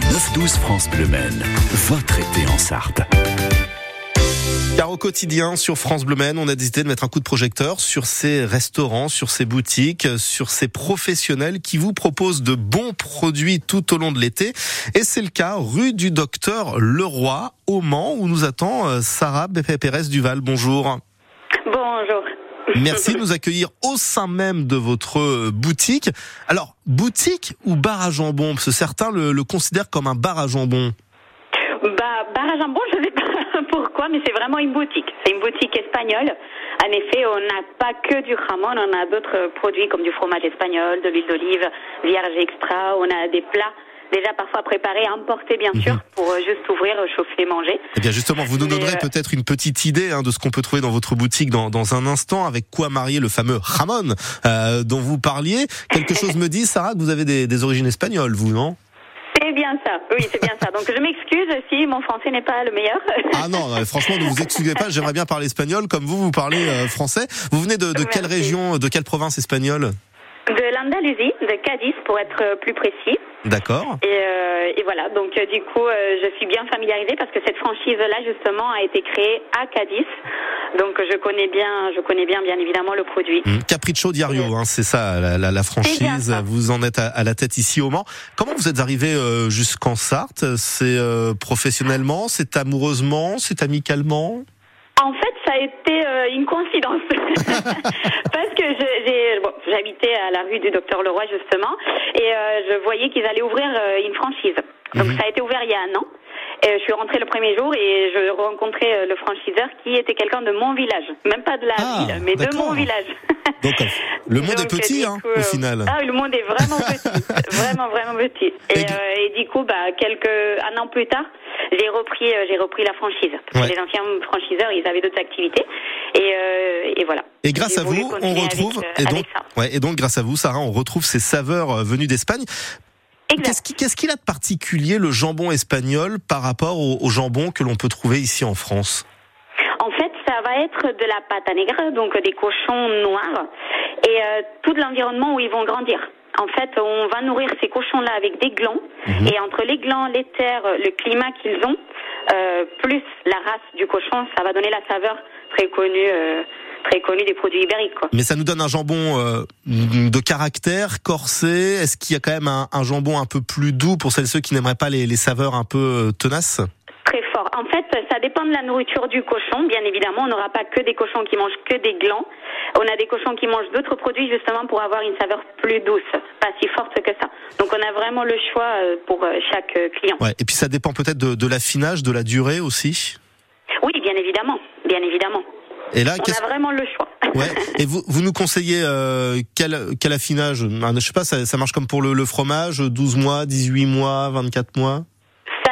Le 9-12 France Bleu Maine, votre été en Sarthe. Car au quotidien, sur France Bleu Maine, on a décidé de mettre un coup de projecteur sur ces restaurants, sur ces boutiques, sur ces professionnels qui vous proposent de bons produits tout au long de l'été. Et c'est le cas rue du Docteur Leroy, au Mans, où nous attend euh, Sarah Pérez Duval. Bonjour. Merci de nous accueillir au sein même de votre euh, boutique. Alors, boutique ou bar à jambon? Parce que certains le, le considèrent comme un bar à jambon. Bah, bar à jambon, je ne sais pas pourquoi, mais c'est vraiment une boutique. C'est une boutique espagnole. En effet, on n'a pas que du jamon, on a d'autres produits comme du fromage espagnol, de l'huile d'olive, vierge extra, on a des plats déjà parfois préparés, importés bien sûr, Mhm. pour euh, juste ouvrir, chauffer, manger. Eh bien justement, vous nous donnerez euh, peut-être une petite idée hein, de ce qu'on peut trouver dans votre boutique dans, dans un instant, avec quoi marier le fameux jamon euh, dont vous parliez? Quelque chose me dit, Sarah, que vous avez des, des origines espagnoles, vous, non? C'est bien ça, oui, c'est bien ça. Donc je m'excuse si mon français n'est pas le meilleur. Ah non, franchement, ne vous excusez pas, j'aimerais bien parler espagnol comme vous, vous parlez euh, français. Vous venez de, de quelle région, de quelle province espagnole? De l'Andalousie, de Cadiz pour être plus précis. D'accord. Et, euh, et voilà, donc euh, du coup, euh, je suis bien familiarisée parce que cette franchise-là, justement, a été créée à Cadiz. Donc je connais bien, je connais bien, bien évidemment, le produit. Hum, Capriccio Diario, hein, c'est ça, la, franchise. ça. Vous en êtes à, à la tête ici au Mans. Comment vous êtes arrivé jusqu'en Sarthe? C'est professionnellement, c'est amoureusement, c'est amicalement? En fait, été euh, une coïncidence. Parce que je- j'ai, bon, j'habitais à la rue du Docteur Leroy, justement, et euh, je voyais qu'ils allaient ouvrir euh, une franchise. Donc Mhm. ça a été ouvert il y a un an. Et je suis rentrée le premier jour et je rencontrais euh, le franchiseur qui était quelqu'un de mon village. Même pas de la Ah, ville, mais de mon village. Donc, euh, le monde est Donc, petit, hein, coup, au euh, final. Ah, le monde est vraiment petit, vraiment vraiment petit. Et, Et- euh, et du coup, bah, quelques un an plus tard, j'ai repris, euh, j'ai repris la franchise. Parce Ouais. que les anciens franchiseurs, ils avaient d'autres activités. Et, euh, et voilà. Et grâce à vous, on retrouve, avec, euh, et donc, ouais, et donc grâce à vous, Sarah, on retrouve ces saveurs euh, venues d'Espagne. Qu'est-ce qui- qu'est-ce qu'il a de particulier le jambon espagnol par rapport au, au jambon que l'on peut trouver ici en France? En fait, ça va être de la pâte à negra, donc des cochons noirs, et euh, tout l'environnement où ils vont grandir. En fait, on va nourrir ces cochons-là avec des glands, Mhm. et entre les glands, les terres, le climat qu'ils ont, euh, plus la race du cochon, ça va donner la saveur très connue, euh, très connue des produits ibériques. Quoi. Mais ça nous donne un jambon euh, de caractère, corsé. Est-ce qu'il y a quand même un, un jambon un peu plus doux pour celles et ceux qui n'aimeraient pas les, les saveurs un peu euh, tenaces? Très fort. En fait, ça dépend de la nourriture du cochon. Bien évidemment, on n'aura pas que des cochons qui mangent que des glands. On a des cochons qui mangent d'autres produits justement pour avoir une saveur plus douce, pas si forte que ça. Donc on a vraiment le choix euh, pour chaque client. Ouais. Et puis ça dépend peut-être de, de l'affinage, de la durée aussi? Oui, bien évidemment, bien évidemment. Et là, On a vraiment le choix. Ouais. Et vous, vous nous conseillez euh, quel, quel affinage? Ah, Je sais pas, ça, ça marche comme pour le, le fromage, 12 mois, 18 mois, 24 mois?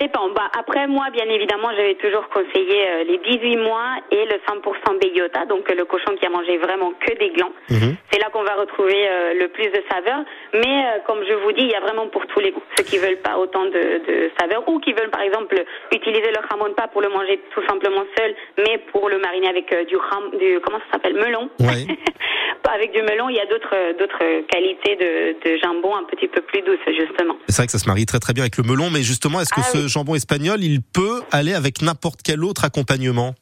Dépend. Bah, après, moi, bien évidemment, je vais toujours conseiller euh, les 18 mois et le 100% beyota, donc euh, le cochon qui a mangé vraiment que des glands. Mhm. C'est là qu'on va retrouver euh, le plus de saveur. Mais comme je vous dis, il y a vraiment pour tous les goûts. Ceux qui veulent pas autant de, de saveur ou qui veulent, par exemple, utiliser le jamon pas pour le manger tout simplement seul, mais pour le mariner avec du ram, du comment ça s'appelle, melon. Ouais. avec du melon, il y a d'autres d'autres qualités de, de jambon un petit peu plus douces, justement. C'est vrai que ça se marie très très bien avec le melon, mais justement, est-ce que Ah ce oui. Jambon espagnol, il peut aller avec n'importe quel autre accompagnement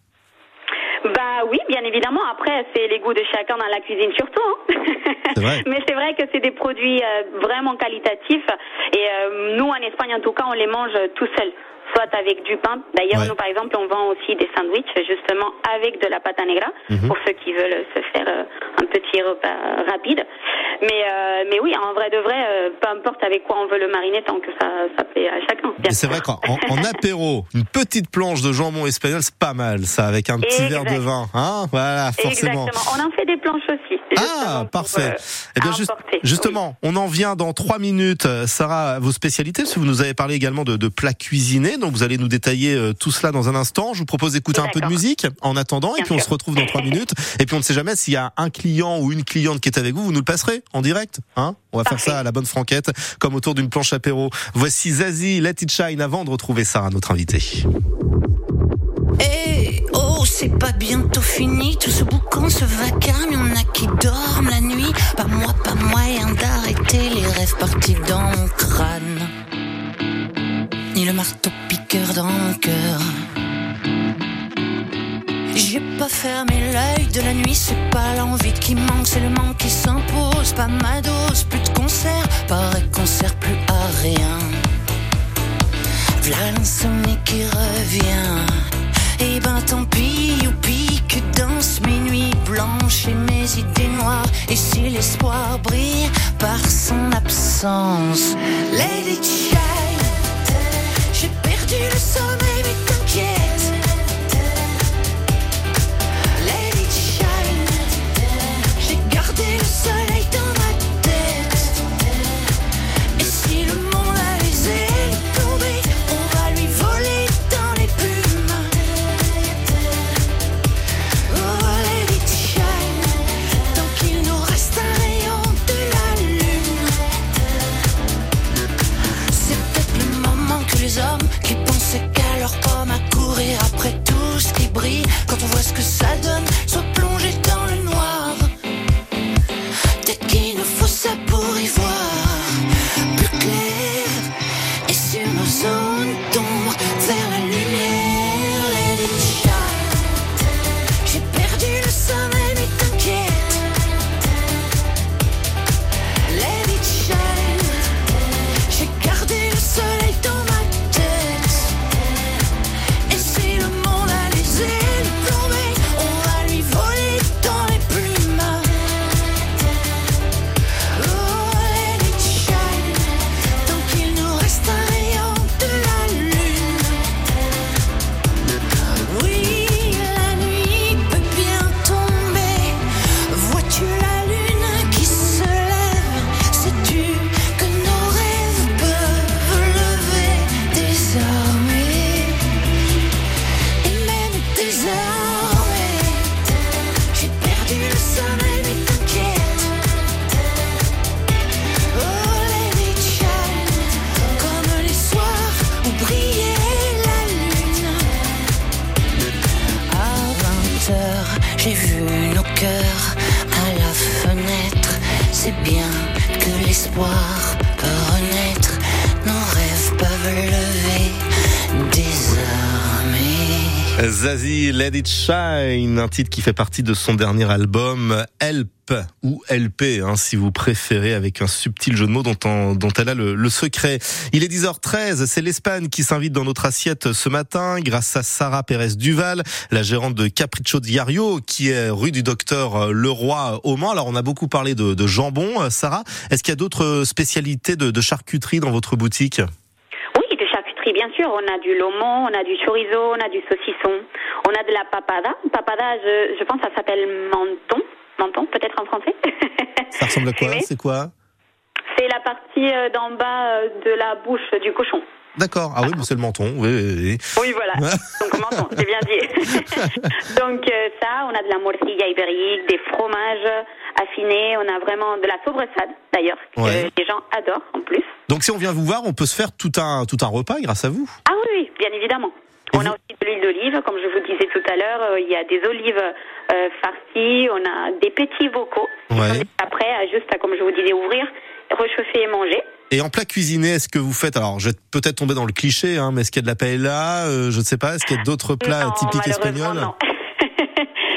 Bah oui, bien évidemment. Après, c'est les goûts de chacun dans la cuisine surtout. hein. Vrai. Mais c'est vrai que c'est des produits euh, vraiment qualitatifs. Et euh, nous, en Espagne, en tout cas, on les mange tout seuls. Soit avec du pain. D'ailleurs, Ouais. nous, par exemple, on vend aussi des sandwichs, justement, avec de la pâte à negra, Mhm. pour ceux qui veulent se faire euh, un petit repas rapide. Mais, euh, mais oui, en vrai de vrai, euh, peu importe avec quoi on veut le mariner, tant que ça, ça plaît à chacun. c'est vrai qu'en en, apéro, une petite planche de jambon espagnol, c'est pas mal, ça, avec un petit verre de vin. Hein voilà, forcément. Exactement. On en fait des planches aussi. Ah, pour, parfait. euh, Eh bien, juste- justement, on en vient dans trois minutes. Euh, Sarah, vos spécialités, parce que vous nous avez parlé également de, de plats cuisinés, donc vous allez nous détailler euh, tout cela dans un instant. Je vous propose d'écouter un peu de musique en attendant, et puis on se retrouve dans trois minutes. Et puis on ne sait jamais s'il y a un client ou une cliente qui est avec vous, vous nous le passerez en direct. Hein on va faire ça à la bonne franquette, comme autour d'une planche apéro. Voici Zazie, Let It Shine, avant de retrouver Sarah, notre invitée. Eh, oh, c'est pas bientôt fini, tout ce boucan, ce vacarme, y'en a qui dorment la nuit. Pas moi, pas moyen d'arrêter les rêves partis dans mon crâne. marteau piqueur dans le cœur. J'ai pas fermé l'œil de la nuit, c'est pas l'envie qui manque, c'est le manque qui s'impose. Pas ma dose, plus de concert, paraît qu'on sert plus à rien. V'là l'insomnie qui revient. Et ben tant pis, l'espoir brille par son absence, Lady À 20 heures, j'ai vu nos cœurs à la fenêtre. C'est bien que l'espoir peut renaître. Nos rêves peuvent lever. Zazie, Let It Shine, un titre qui fait partie de son dernier album, Help ou LP, hein, si vous préférez, avec un subtil jeu de mots dont, on- dont elle a le, secret. Il est 10h13, c'est l'Espagne qui s'invite dans notre assiette ce matin, grâce à Sarah Pérez Duval, la gérante de Capriccio Diario, qui est rue du Docteur Leroy au Mans. Alors, on a beaucoup parlé de, jambon. Euh, Sarah, est-ce qu'il y a d'autres spécialités de, charcuterie dans votre boutique? Bien sûr. On a du lomo, on a du chorizo, on a du saucisson, on a de la papada. Papada, je, je pense que ça s'appelle menton. Menton, peut-être en français. Ça ressemble à quoi? C'est quoi? C'est la partie euh, d'en bas euh, de la bouche du cochon. D'accord. Ah oui, mais c'est le menton. Oui, oui, oui. Oui, voilà. Donc menton, c'est bien dit. Donc euh, ça, on a de la morcilla ibérique, des fromages affinés, on a vraiment de la sobressade d'ailleurs, que Ouais. les gens adorent en plus. Donc si on vient vous voir, on peut se faire tout un tout un repas grâce à vous. Ah oui, oui, bien évidemment. Et on vous- a aussi de l'huile d'olive, comme je vous disais tout à l'heure. euh, Il y a des olives euh, farcies, on a des petits bocaux. Ouais. Après, à juste, à, comme je vous disais, ouvrir, réchauffer et manger. Et en plat cuisiné, est-ce que vous faites alors je vais peut-être tomber dans le cliché hein, mais est-ce qu'il y a de la paella euh, je ne sais pas, est-ce qu'il y a d'autres plats Non, typiques espagnols non.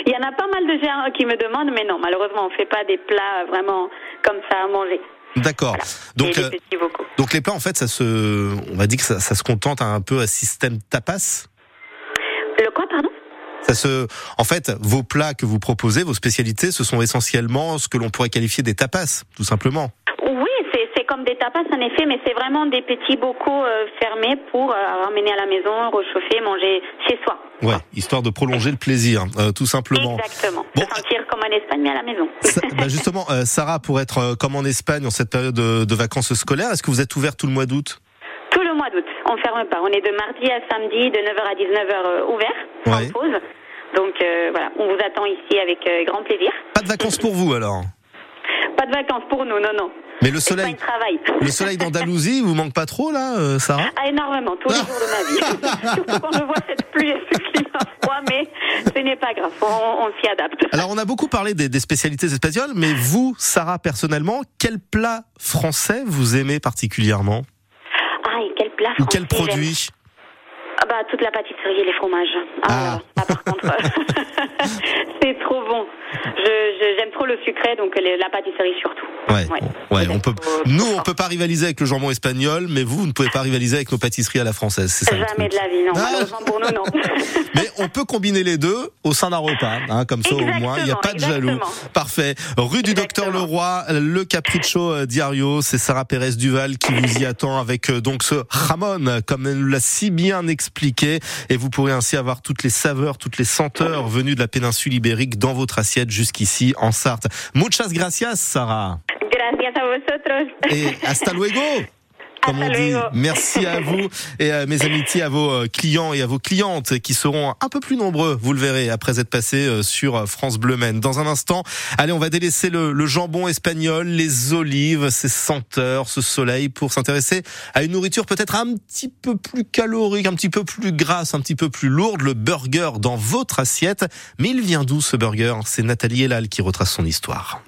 Il y en a pas mal de gens qui me demandent, mais non, malheureusement, on fait pas des plats vraiment comme ça à manger. D'accord. Donc des euh, donc les plats en fait ça se on va dire que ça, ça se contente un peu à système tapas. Le quoi, pardon? Ça se en fait vos plats que vous proposez, vos spécialités, ce sont essentiellement ce que l'on pourrait qualifier des tapas tout simplement. Des tapas en effet, mais c'est vraiment des petits bocaux euh, fermés pour euh, ramener à la maison, réchauffer, manger chez soi. Ouais, histoire de prolonger le plaisir euh, tout simplement. Exactement. Bon. Se sentir comme en Espagne, mais à la maison. Ça- bah justement, euh, Sarah, pour être comme en Espagne en cette période de, de vacances scolaires, est-ce que vous êtes ouvert tout le mois d'août? Tout le mois d'août, on ferme pas. On est de mardi à samedi, de 9h à 19h ouvert, Ouais. pause. Donc voilà, on vous attend ici avec grand plaisir. Pas de vacances pour vous alors? Pas de vacances pour nous, non, non. Mais le soleil, le soleil d'Andalousie, vous manque pas trop là, euh, Sarah Ah, énormément, tous les jours de ma vie. Surtout quand je vois cette pluie et ce climat froid, mais ce n'est pas grave, on, on s'y adapte. Alors on a beaucoup parlé des, des spécialités espagnoles, mais vous, Sarah, personnellement, quel plat français vous aimez particulièrement? Ah, et quel plat Ou quel produit? Ah bah toute la pâtisserie et les fromages. Ah, Ah. là, par contre, c'est trop bon. J'aime trop le sucré, donc les- la pâtisserie surtout. Ouais, Ouais. on peut. trop- Nous, on peut pas rivaliser avec le jambon espagnol, mais vous, vous ne pouvez pas rivaliser avec nos pâtisseries à la française. Ça. Jamais de la vie, non. Ah. Malheureusement pour nous, non. Mais on peut combiner les deux au sein d'un repas, hein, comme ça au moins, il n'y a pas de jaloux. Parfait. Rue du Docteur. Leroy, le Capriccio euh, Diario, c'est Sarah Pérez Duval qui vous y attend avec euh, donc ce jamon, comme elle nous l'a si bien expliqué. Et vous pourrez ainsi avoir toutes les saveurs, toutes les senteurs venues de la péninsule ibérique dans votre assiette jusqu'ici en Sarthe. Muchas gracias, Sarah. Gracias a vosotros. Et hasta luego comme on dit. Merci à vous et à mes amitiés à vos euh, clients et à vos clientes qui seront un peu plus nombreux, vous le verrez, après être passés euh, sur euh, France Bleu Maine. Dans un instant, allez, on va délaisser le, le jambon espagnol, les olives, ces senteurs, ce soleil pour s'intéresser à une nourriture peut-être un petit peu plus calorique, un petit peu plus grasse, un petit peu plus lourde, le burger dans votre assiette. Mais il vient d'où ce burger? C'est Nathalie Elal qui retrace son histoire.